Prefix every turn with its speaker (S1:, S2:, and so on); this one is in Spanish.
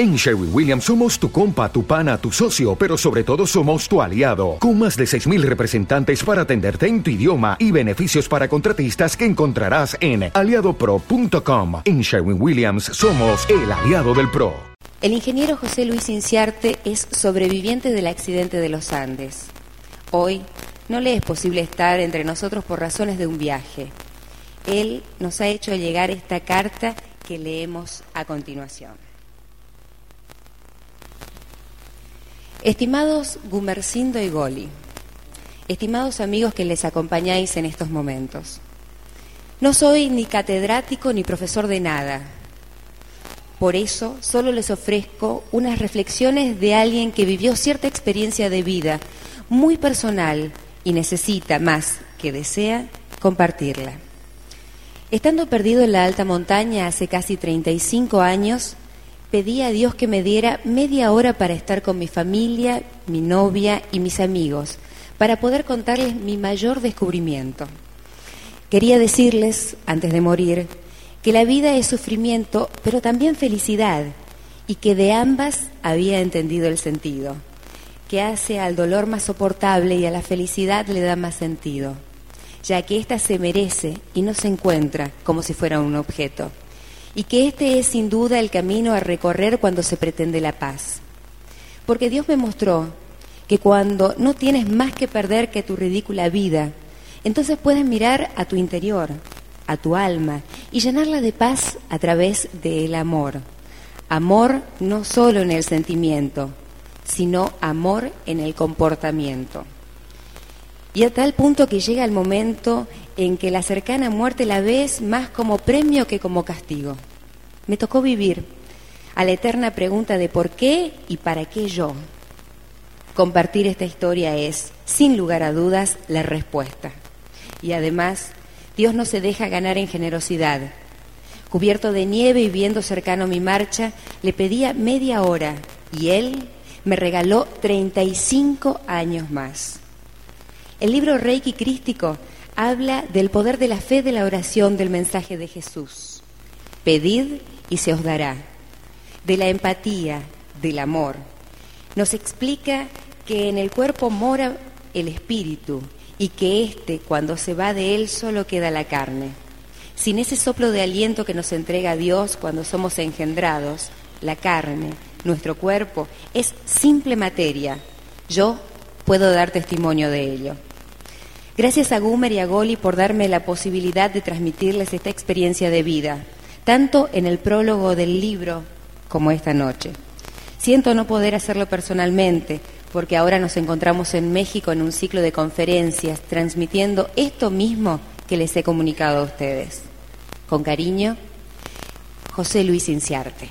S1: En Sherwin Williams somos tu compa, tu pana, tu socio, pero sobre todo somos tu aliado, con más de 6.000 representantes para atenderte en tu idioma y beneficios para contratistas que encontrarás en aliadopro.com. En Sherwin Williams somos el aliado del PRO.
S2: El ingeniero José Luis Inciarte es sobreviviente del accidente de los Andes. Hoy no le es posible estar entre nosotros por razones de un viaje. Él nos ha hecho llegar esta carta que leemos a continuación. Estimados Gumercindo y Goli, estimados amigos que les acompañáis en estos momentos, no soy ni catedrático ni profesor de nada. Por eso solo les ofrezco unas reflexiones de alguien que vivió cierta experiencia de vida muy personal y necesita más que desea compartirla. Estando perdido en la alta montaña hace casi 35 años, pedí a Dios que me diera media hora para estar con mi familia, mi novia y mis amigos, para poder contarles mi mayor descubrimiento. Quería decirles, antes de morir, que la vida es sufrimiento, pero también felicidad, y que de ambas había entendido el sentido, que hace al dolor más soportable y a la felicidad le da más sentido, ya que ésta se merece y no se encuentra como si fuera un objeto y que este es sin duda el camino a recorrer cuando se pretende la paz. Porque Dios me mostró que cuando no tienes más que perder que tu ridícula vida, entonces puedes mirar a tu interior, a tu alma, y llenarla de paz a través del amor. Amor no solo en el sentimiento, sino amor en el comportamiento. Y a tal punto que llega el momento en que la cercana muerte la ves más como premio que como castigo. Me tocó vivir a la eterna pregunta de por qué y para qué yo. Compartir esta historia es, sin lugar a dudas, la respuesta. Y además, Dios no se deja ganar en generosidad. Cubierto de nieve y viendo cercano mi marcha, le pedía media hora y Él me regaló 35 años más. El libro Reiki Crístico habla del poder de la fe de la oración del mensaje de Jesús. Pedid y se os dará. De la empatía, del amor. Nos explica que en el cuerpo mora el espíritu y que éste, cuando se va de él, solo queda la carne. Sin ese soplo de aliento que nos entrega Dios cuando somos engendrados, la carne, nuestro cuerpo, es simple materia. Yo puedo dar testimonio de ello. Gracias a Gumer y a Goli por darme la posibilidad de transmitirles esta experiencia de vida, tanto en el prólogo del libro como esta noche. Siento no poder hacerlo personalmente, porque ahora nos encontramos en México en un ciclo de conferencias transmitiendo esto mismo que les he comunicado a ustedes. Con cariño, José Luis Inciarte.